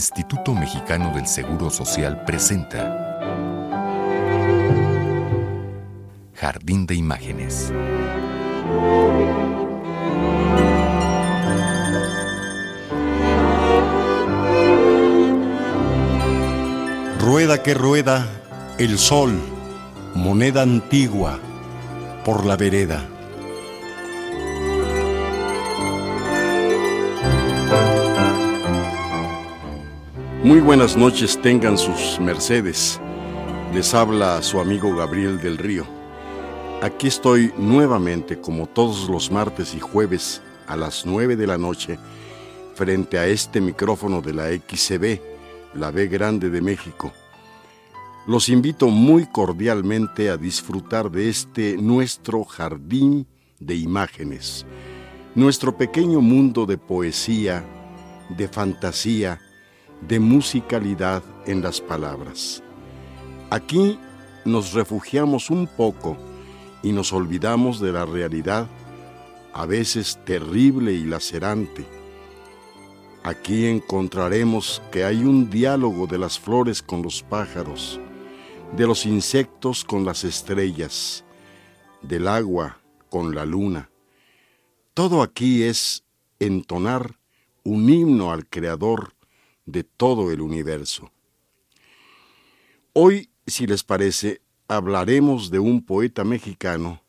Instituto Mexicano del Seguro Social presenta Jardín de Imágenes. Rueda que rueda el sol, moneda antigua, por la vereda. Muy buenas noches tengan sus mercedes. Les habla su amigo Gabriel del Río. Aquí estoy nuevamente como todos los martes y jueves a las 9 de la noche frente a este micrófono de la XCB, la B Grande de México. Los invito muy cordialmente a disfrutar de este nuestro jardín de imágenes, nuestro pequeño mundo de poesía, de fantasía, de musicalidad en las palabras. Aquí nos refugiamos un poco y nos olvidamos de la realidad, a veces terrible y lacerante. Aquí encontraremos que hay un diálogo de las flores con los pájaros, de los insectos con las estrellas, del agua con la luna. Todo aquí es entonar un himno al Creador de todo el universo. Hoy, si les parece, hablaremos de un poeta mexicano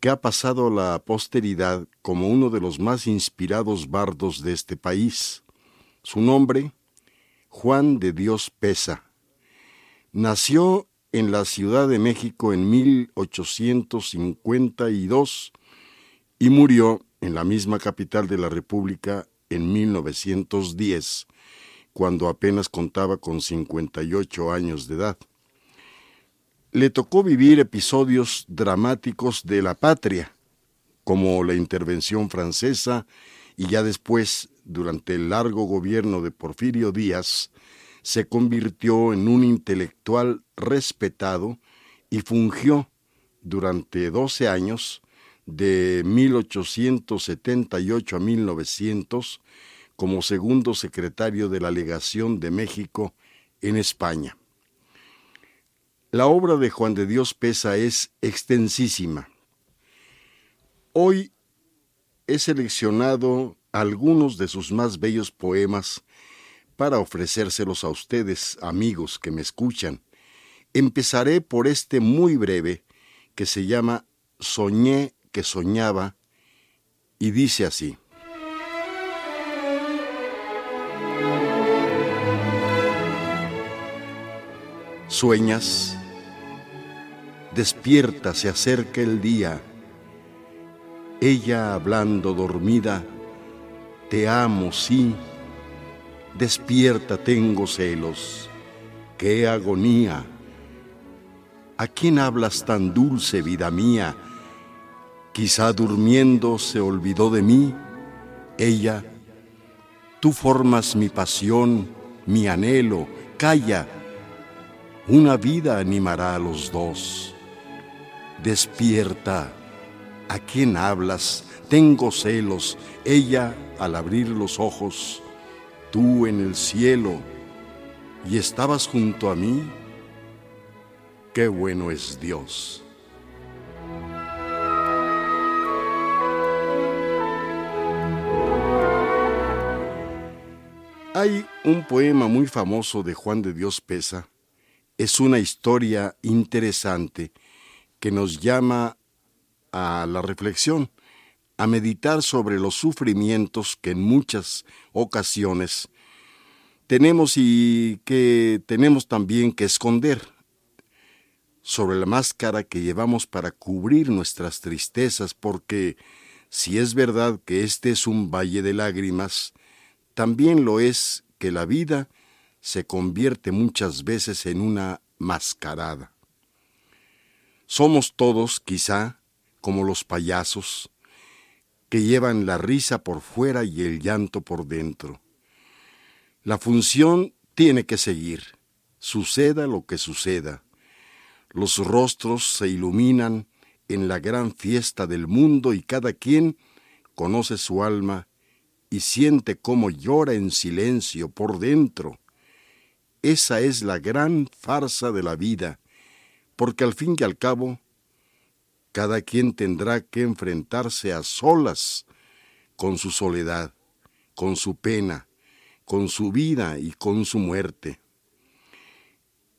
que ha pasado a la posteridad como uno de los más inspirados bardos de este país. Su nombre, Juan de Dios Pesa. Nació en la Ciudad de México en 1852 y murió en la misma capital de la República en 1910 cuando apenas contaba con 58 años de edad. Le tocó vivir episodios dramáticos de la patria, como la intervención francesa y ya después, durante el largo gobierno de Porfirio Díaz, se convirtió en un intelectual respetado y fungió durante 12 años, de 1878 a 1900, como segundo secretario de la Legación de México en España. La obra de Juan de Dios Pesa es extensísima. Hoy he seleccionado algunos de sus más bellos poemas para ofrecérselos a ustedes, amigos que me escuchan. Empezaré por este muy breve que se llama Soñé que soñaba y dice así. Sueñas, despierta, se acerca el día. Ella hablando dormida, te amo, sí. Despierta, tengo celos. Qué agonía. ¿A quién hablas tan dulce, vida mía? Quizá durmiendo se olvidó de mí. Ella, tú formas mi pasión, mi anhelo. Calla una vida animará a los dos. Despierta. ¿A quién hablas? Tengo celos. Ella al abrir los ojos. Tú en el cielo. ¿Y estabas junto a mí? Qué bueno es Dios. Hay un poema muy famoso de Juan de Dios Pesa es una historia interesante que nos llama a la reflexión, a meditar sobre los sufrimientos que en muchas ocasiones tenemos y que tenemos también que esconder, sobre la máscara que llevamos para cubrir nuestras tristezas, porque si es verdad que este es un valle de lágrimas, también lo es que la vida se convierte muchas veces en una mascarada. Somos todos, quizá, como los payasos, que llevan la risa por fuera y el llanto por dentro. La función tiene que seguir, suceda lo que suceda. Los rostros se iluminan en la gran fiesta del mundo y cada quien conoce su alma y siente cómo llora en silencio por dentro. Esa es la gran farsa de la vida, porque al fin y al cabo, cada quien tendrá que enfrentarse a solas con su soledad, con su pena, con su vida y con su muerte.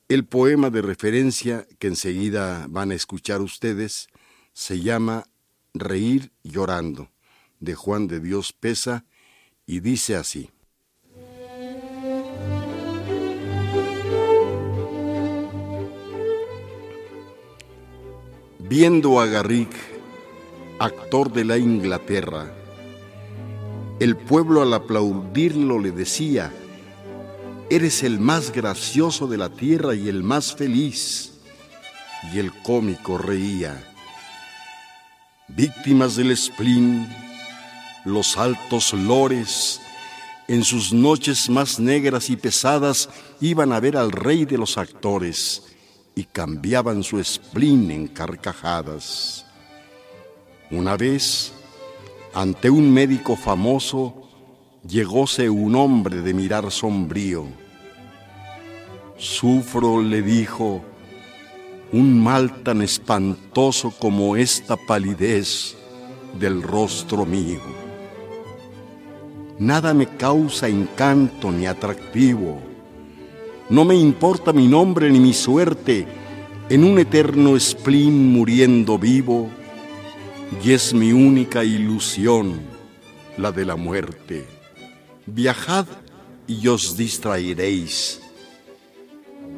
El poema de referencia que enseguida van a escuchar ustedes se llama Reír llorando, de Juan de Dios Pesa, y dice así. Viendo a Garrick, actor de la Inglaterra, el pueblo al aplaudirlo le decía, Eres el más gracioso de la tierra y el más feliz. Y el cómico reía. Víctimas del spleen, los altos lores, en sus noches más negras y pesadas, iban a ver al rey de los actores y cambiaban su spleen en carcajadas. Una vez, ante un médico famoso, llegóse un hombre de mirar sombrío. Sufro, le dijo, un mal tan espantoso como esta palidez del rostro mío. Nada me causa encanto ni atractivo. No me importa mi nombre ni mi suerte en un eterno spleen muriendo vivo, y es mi única ilusión la de la muerte. Viajad y os distraeréis.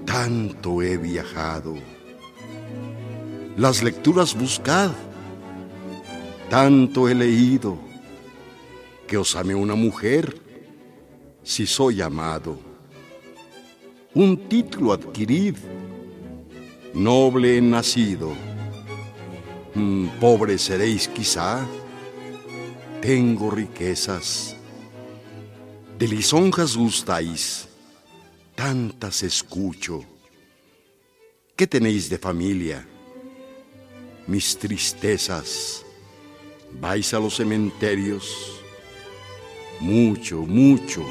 Tanto he viajado. Las lecturas buscad. Tanto he leído. Que os ame una mujer si soy amado. Un título adquirid. Noble nacido. Mm, pobre seréis quizá. Tengo riquezas de lisonjas gustáis, tantas escucho. ¿Qué tenéis de familia? Mis tristezas. ¿Vais a los cementerios? Mucho, mucho.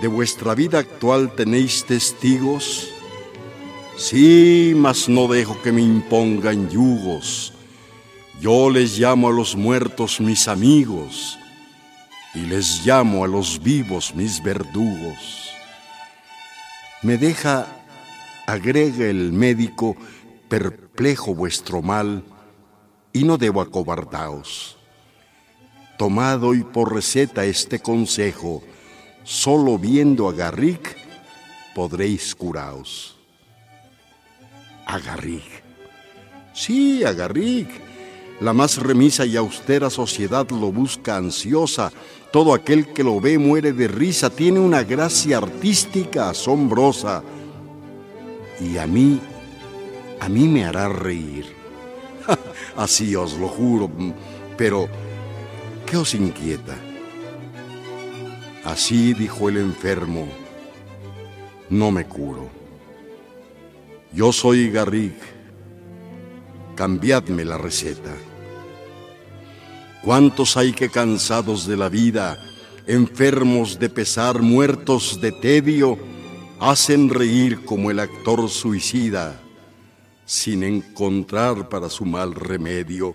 ¿De vuestra vida actual tenéis testigos? Sí, mas no dejo que me impongan yugos. Yo les llamo a los muertos mis amigos y les llamo a los vivos mis verdugos. Me deja, agrega el médico, perplejo vuestro mal, y no debo acobardaos. Tomad hoy por receta este consejo, solo viendo a Garrick podréis curaos. A Garrick. Sí, a Garrick. La más remisa y austera sociedad lo busca ansiosa, todo aquel que lo ve muere de risa, tiene una gracia artística asombrosa. Y a mí, a mí me hará reír. Así os lo juro, pero ¿qué os inquieta? Así dijo el enfermo, no me curo. Yo soy Garrig, cambiadme la receta. ¿Cuántos hay que cansados de la vida, enfermos de pesar, muertos de tedio, hacen reír como el actor suicida, sin encontrar para su mal remedio?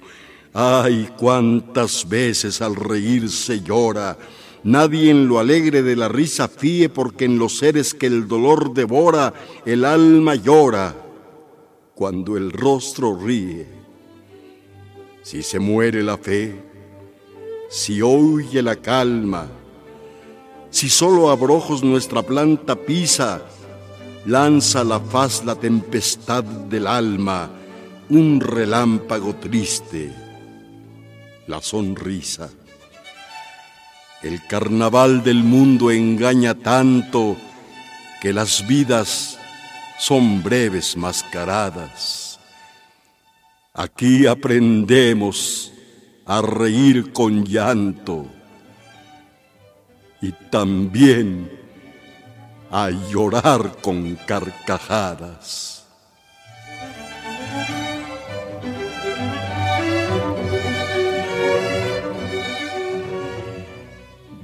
Ay, cuántas veces al reír se llora, Nadie en lo alegre de la risa fíe, porque en los seres que el dolor devora, el alma llora cuando el rostro ríe. Si se muere la fe, si huye la calma, si solo abrojos nuestra planta pisa, lanza la faz la tempestad del alma, un relámpago triste, la sonrisa. El carnaval del mundo engaña tanto que las vidas son breves mascaradas. Aquí aprendemos a reír con llanto y también a llorar con carcajadas.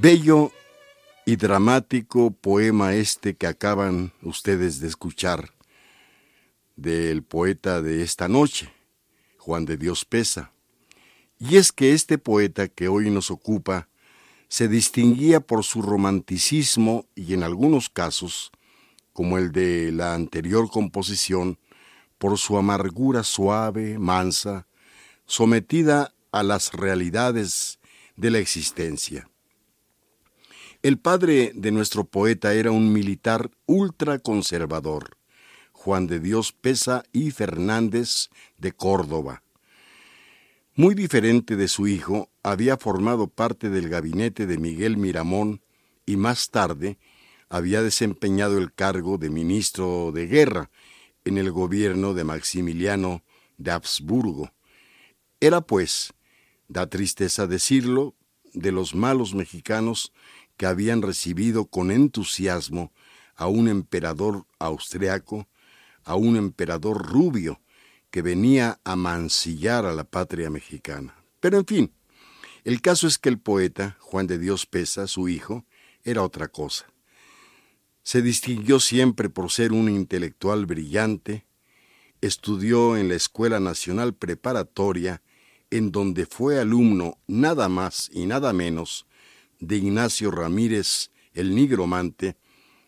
Bello y dramático poema este que acaban ustedes de escuchar del poeta de esta noche, Juan de Dios Pesa. Y es que este poeta que hoy nos ocupa se distinguía por su romanticismo y en algunos casos, como el de la anterior composición, por su amargura suave, mansa, sometida a las realidades de la existencia. El padre de nuestro poeta era un militar ultraconservador, Juan de Dios Pesa y Fernández de Córdoba. Muy diferente de su hijo, había formado parte del gabinete de Miguel Miramón y más tarde había desempeñado el cargo de ministro de guerra en el gobierno de Maximiliano de Habsburgo. Era, pues, da tristeza decirlo, de los malos mexicanos que habían recibido con entusiasmo a un emperador austriaco, a un emperador rubio, que venía a mancillar a la patria mexicana. Pero en fin, el caso es que el poeta, Juan de Dios Pesa, su hijo, era otra cosa. Se distinguió siempre por ser un intelectual brillante, estudió en la Escuela Nacional Preparatoria, en donde fue alumno nada más y nada menos de Ignacio Ramírez el Nigromante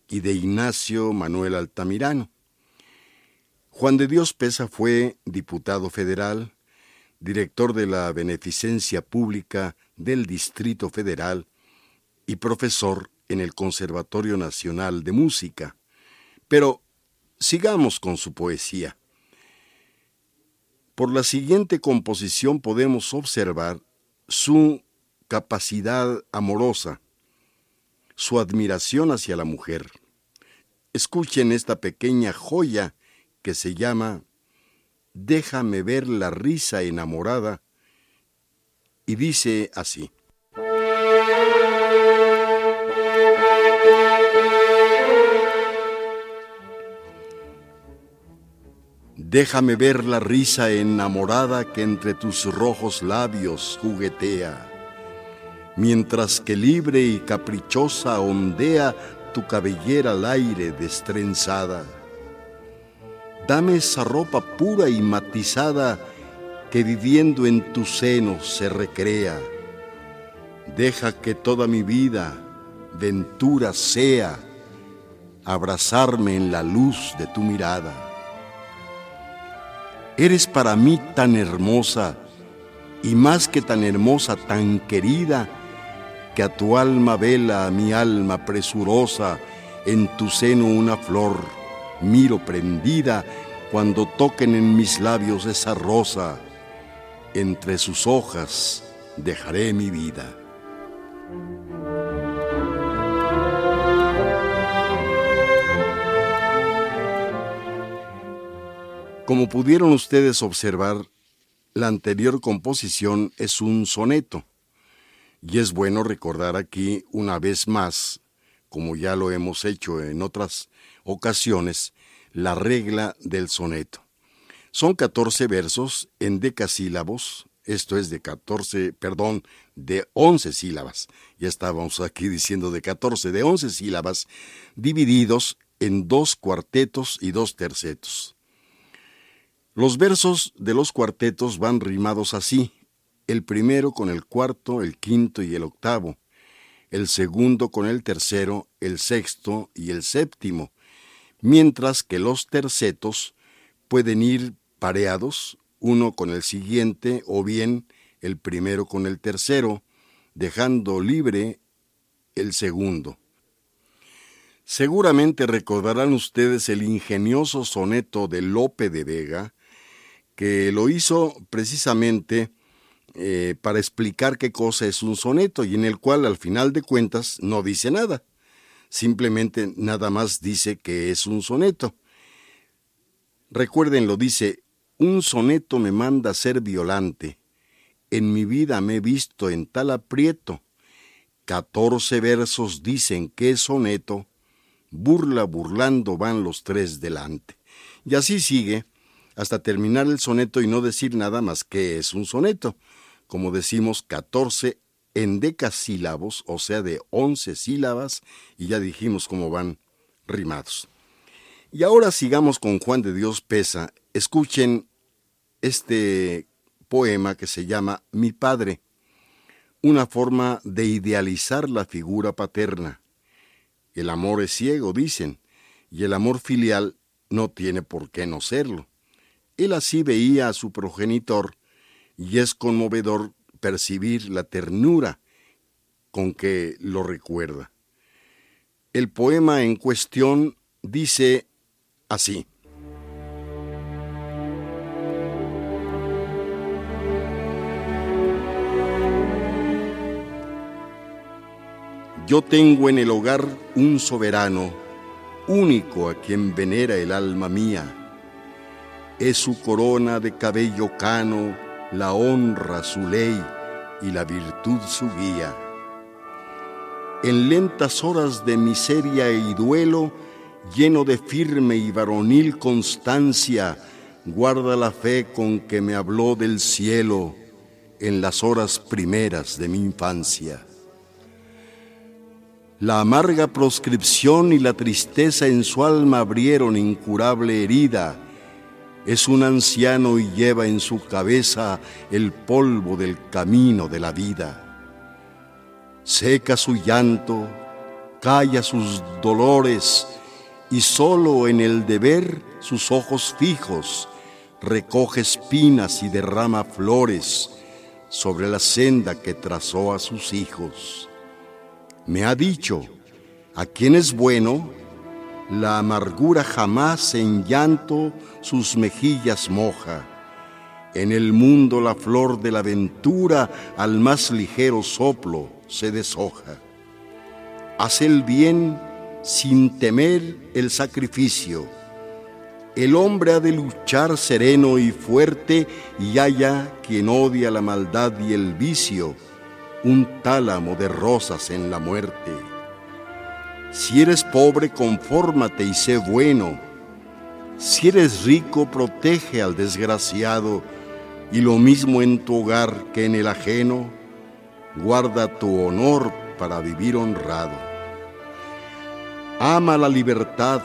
y de Ignacio Manuel Altamirano. Juan de Dios Pesa fue diputado federal, director de la Beneficencia Pública del Distrito Federal y profesor en el Conservatorio Nacional de Música. Pero sigamos con su poesía. Por la siguiente composición podemos observar su capacidad amorosa, su admiración hacia la mujer. Escuchen esta pequeña joya que se llama Déjame ver la risa enamorada y dice así. Déjame ver la risa enamorada que entre tus rojos labios juguetea, mientras que libre y caprichosa ondea tu cabellera al aire destrenzada Dame esa ropa pura y matizada que viviendo en tu seno se recrea. Deja que toda mi vida ventura sea abrazarme en la luz de tu mirada. Eres para mí tan hermosa y más que tan hermosa, tan querida, que a tu alma vela a mi alma presurosa, en tu seno una flor miro prendida cuando toquen en mis labios esa rosa, entre sus hojas dejaré mi vida. Como pudieron ustedes observar, la anterior composición es un soneto, y es bueno recordar aquí una vez más, como ya lo hemos hecho en otras ocasiones la regla del soneto. Son 14 versos en decasílabos, esto es de 14, perdón, de 11 sílabas. Ya estábamos aquí diciendo de 14, de 11 sílabas, divididos en dos cuartetos y dos tercetos. Los versos de los cuartetos van rimados así, el primero con el cuarto, el quinto y el octavo, el segundo con el tercero, el sexto y el séptimo, mientras que los tercetos pueden ir pareados uno con el siguiente o bien el primero con el tercero, dejando libre el segundo. Seguramente recordarán ustedes el ingenioso soneto de Lope de Vega, que lo hizo precisamente eh, para explicar qué cosa es un soneto y en el cual al final de cuentas no dice nada simplemente nada más dice que es un soneto. Recuerden, lo dice, un soneto me manda a ser violante. En mi vida me he visto en tal aprieto. Catorce versos dicen que es soneto, burla burlando van los tres delante. Y así sigue hasta terminar el soneto y no decir nada más que es un soneto. Como decimos, catorce en decasílabos, o sea, de once sílabas, y ya dijimos cómo van rimados. Y ahora sigamos con Juan de Dios Pesa. Escuchen este poema que se llama Mi Padre, una forma de idealizar la figura paterna. El amor es ciego, dicen, y el amor filial no tiene por qué no serlo. Él así veía a su progenitor, y es conmovedor percibir la ternura con que lo recuerda. El poema en cuestión dice así. Yo tengo en el hogar un soberano, único a quien venera el alma mía. Es su corona de cabello cano, la honra su ley y la virtud su guía. En lentas horas de miseria y duelo, lleno de firme y varonil constancia, guarda la fe con que me habló del cielo en las horas primeras de mi infancia. La amarga proscripción y la tristeza en su alma abrieron incurable herida. Es un anciano y lleva en su cabeza el polvo del camino de la vida. Seca su llanto, calla sus dolores y solo en el deber sus ojos fijos recoge espinas y derrama flores sobre la senda que trazó a sus hijos me ha dicho, a quien es bueno, la amargura jamás en llanto sus mejillas moja. En el mundo la flor de la ventura al más ligero soplo se deshoja. Hace el bien sin temer el sacrificio. El hombre ha de luchar sereno y fuerte y haya quien odia la maldad y el vicio un tálamo de rosas en la muerte. Si eres pobre, confórmate y sé bueno. Si eres rico, protege al desgraciado, y lo mismo en tu hogar que en el ajeno, guarda tu honor para vivir honrado. Ama la libertad,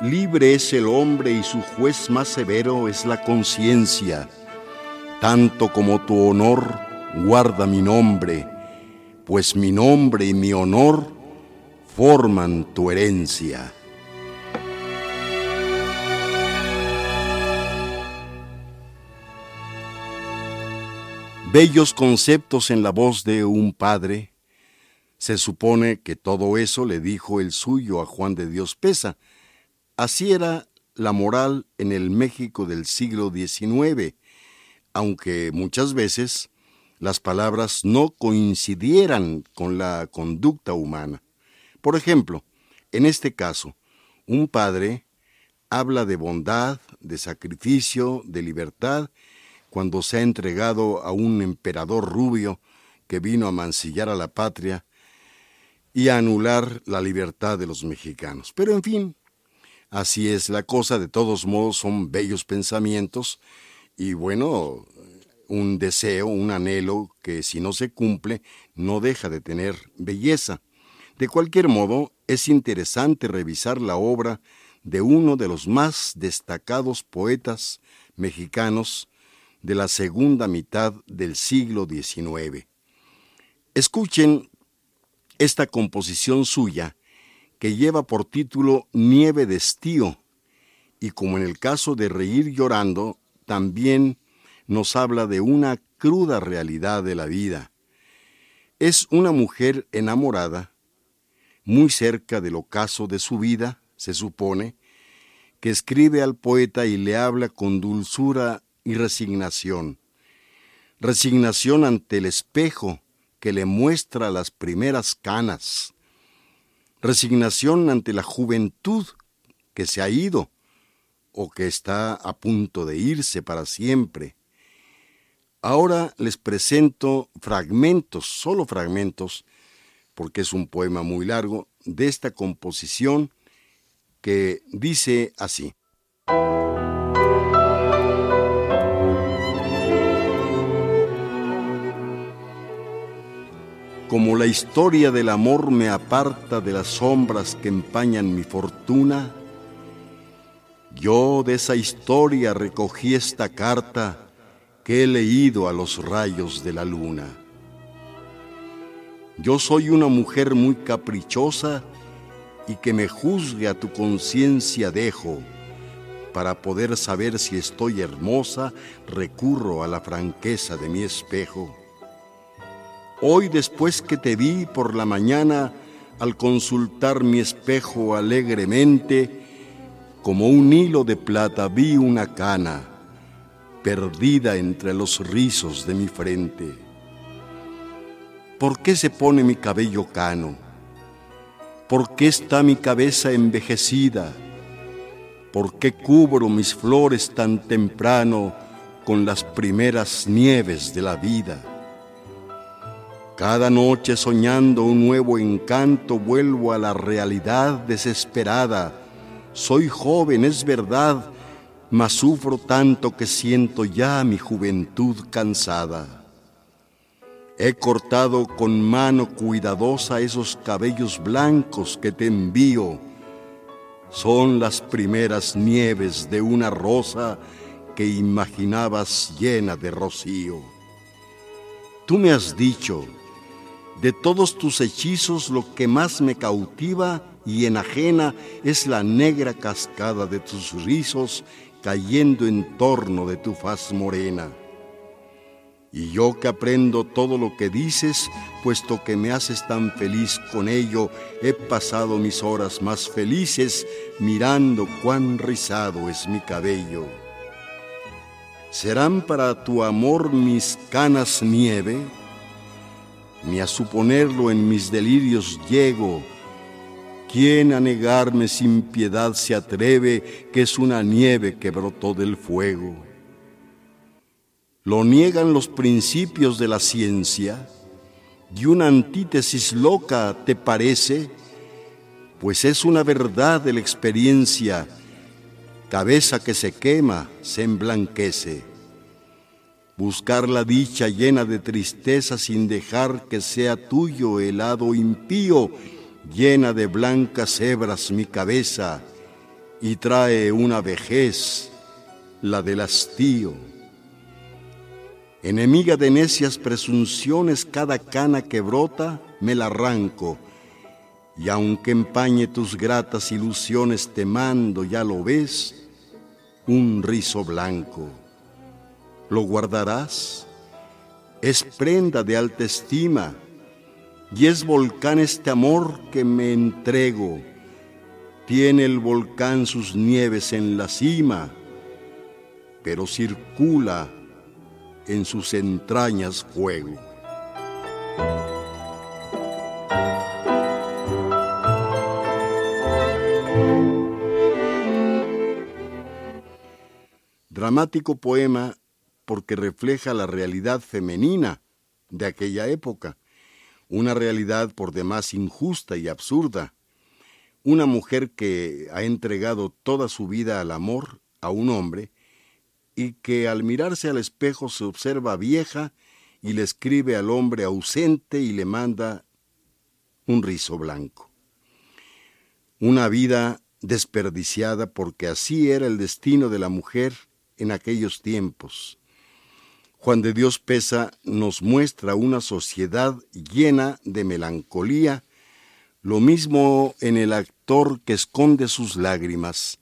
libre es el hombre y su juez más severo es la conciencia, tanto como tu honor guarda mi nombre, pues mi nombre y mi honor forman tu herencia. Bellos conceptos en la voz de un padre. Se supone que todo eso le dijo el suyo a Juan de Dios Pesa. Así era la moral en el México del siglo XIX, aunque muchas veces las palabras no coincidieran con la conducta humana. Por ejemplo, en este caso, un padre habla de bondad, de sacrificio, de libertad, cuando se ha entregado a un emperador rubio que vino a mancillar a la patria y a anular la libertad de los mexicanos. Pero en fin, así es la cosa, de todos modos son bellos pensamientos y bueno, un deseo, un anhelo que si no se cumple no deja de tener belleza. De cualquier modo, es interesante revisar la obra de uno de los más destacados poetas mexicanos de la segunda mitad del siglo XIX. Escuchen esta composición suya que lleva por título Nieve de estío y como en el caso de Reír llorando, también nos habla de una cruda realidad de la vida. Es una mujer enamorada, muy cerca del ocaso de su vida, se supone, que escribe al poeta y le habla con dulzura y resignación. Resignación ante el espejo que le muestra las primeras canas. Resignación ante la juventud que se ha ido o que está a punto de irse para siempre. Ahora les presento fragmentos, solo fragmentos, porque es un poema muy largo, de esta composición que dice así. como la historia del amor me aparta de las sombras que empañan mi fortuna, yo de esa historia recogí esta carta que he leído a los rayos de la luna. Yo soy una mujer muy caprichosa y que me juzgue a tu conciencia dejo. Para poder saber si estoy hermosa, recurro a la franqueza de mi espejo. Hoy después que te vi por la mañana, al consultar mi espejo alegremente, como un hilo de plata vi una cana perdida entre los rizos de mi frente. ¿Por qué se pone mi cabello cano? ¿Por qué está mi cabeza envejecida? ¿Por qué cubro mis flores tan temprano con las primeras nieves de la vida? Cada noche soñando un nuevo encanto vuelvo a la realidad desesperada soy joven, es verdad, mas sufro tanto que siento ya mi juventud cansada. He cortado con mano cuidadosa esos cabellos blancos que te envío. Son las primeras nieves de una rosa que imaginabas llena de rocío. Tú me has dicho, de todos tus hechizos lo que más me cautiva y enajena es la negra cascada de tus rizos cayendo en torno de tu faz morena. Y yo que aprendo todo lo que dices, puesto que me haces tan feliz con ello, he pasado mis horas más felices mirando cuán rizado es mi cabello. ¿Serán para tu amor mis canas nieve? Ni a suponerlo en mis delirios llego, ¿Quién a negarme sin piedad se atreve que es una nieve que brotó del fuego? ¿Lo niegan los principios de la ciencia? ¿Y una antítesis loca te parece? Pues es una verdad de la experiencia, cabeza que se quema, se emblanquece. Buscar la dicha llena de tristeza sin dejar que sea tuyo el hado impío llena de blancas hebras mi cabeza y trae una vejez, la del hastío. Enemiga de necias presunciones, cada cana que brota me la arranco, y aunque empañe tus gratas ilusiones, te mando, ya lo ves, un rizo blanco. ¿Lo guardarás? Es prenda de alta estima, y es volcán este amor que me entrego. Tiene el volcán sus nieves en la cima, pero circula en sus entrañas fuego. Dramático poema porque refleja la realidad femenina de aquella época una realidad por demás injusta y absurda, una mujer que ha entregado toda su vida al amor a un hombre y que al mirarse al espejo se observa vieja y le escribe al hombre ausente y le manda un rizo blanco. Una vida desperdiciada porque así era el destino de la mujer en aquellos tiempos Juan de Dios Pesa nos muestra una sociedad llena de melancolía, lo mismo en el actor que esconde sus lágrimas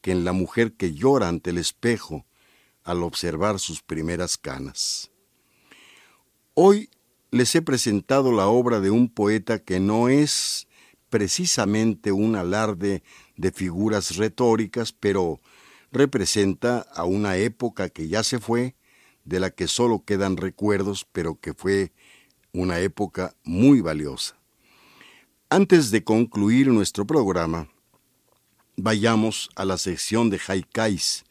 que en la mujer que llora ante el espejo al observar sus primeras canas. Hoy les he presentado la obra de un poeta que no es precisamente un alarde de figuras retóricas, pero representa a una época que ya se fue de la que solo quedan recuerdos, pero que fue una época muy valiosa. Antes de concluir nuestro programa, vayamos a la sección de haikais.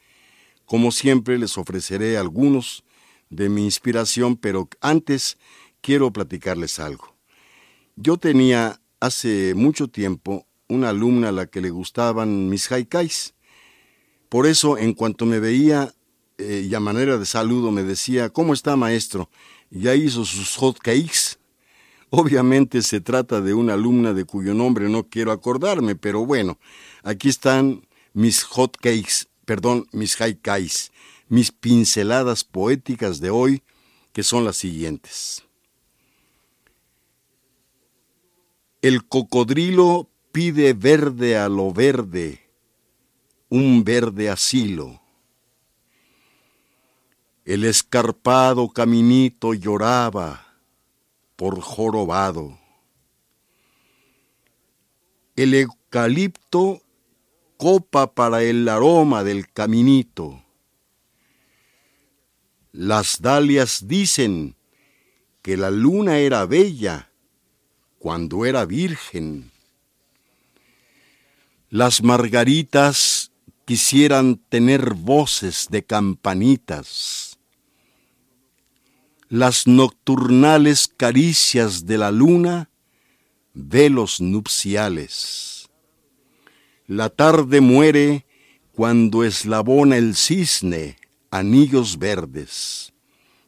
Como siempre les ofreceré algunos de mi inspiración, pero antes quiero platicarles algo. Yo tenía hace mucho tiempo una alumna a la que le gustaban mis haikais. Por eso, en cuanto me veía eh, y a manera de saludo me decía, ¿cómo está maestro? Ya hizo sus hot cakes. Obviamente se trata de una alumna de cuyo nombre no quiero acordarme, pero bueno, aquí están mis hot cakes, perdón, mis cakes, mis pinceladas poéticas de hoy, que son las siguientes. El cocodrilo pide verde a lo verde, un verde asilo. El escarpado caminito lloraba por jorobado. El eucalipto copa para el aroma del caminito. Las dalias dicen que la luna era bella cuando era virgen. Las margaritas quisieran tener voces de campanitas. Las nocturnales caricias de la luna, velos nupciales. La tarde muere cuando eslabona el cisne, anillos verdes.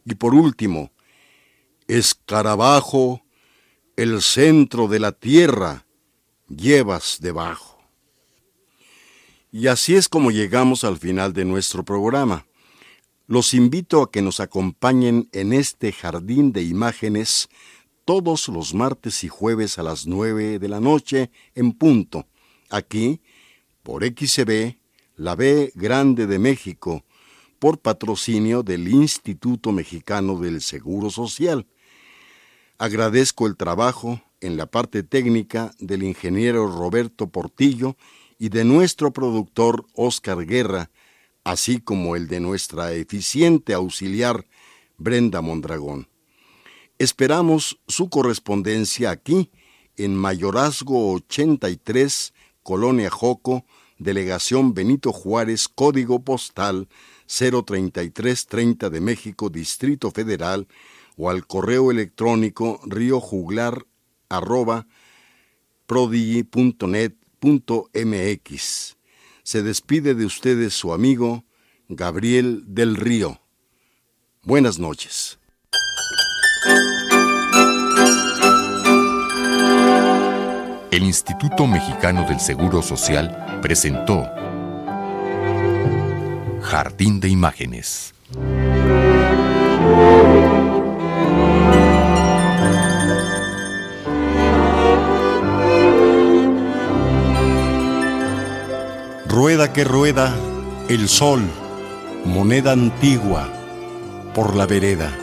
Y por último, escarabajo el centro de la tierra llevas debajo. Y así es como llegamos al final de nuestro programa. Los invito a que nos acompañen en este jardín de imágenes todos los martes y jueves a las nueve de la noche en punto, aquí por XCB, la B Grande de México, por patrocinio del Instituto Mexicano del Seguro Social. Agradezco el trabajo en la parte técnica del ingeniero Roberto Portillo y de nuestro productor Oscar Guerra, así como el de nuestra eficiente auxiliar Brenda Mondragón. Esperamos su correspondencia aquí, en Mayorazgo 83, Colonia Joco, Delegación Benito Juárez, Código Postal 03330 de México, Distrito Federal, o al correo electrónico riojuglar.prodigy.net.mx. Se despide de ustedes su amigo Gabriel del Río. Buenas noches. El Instituto Mexicano del Seguro Social presentó Jardín de Imágenes. Rueda que rueda el sol, moneda antigua, por la vereda.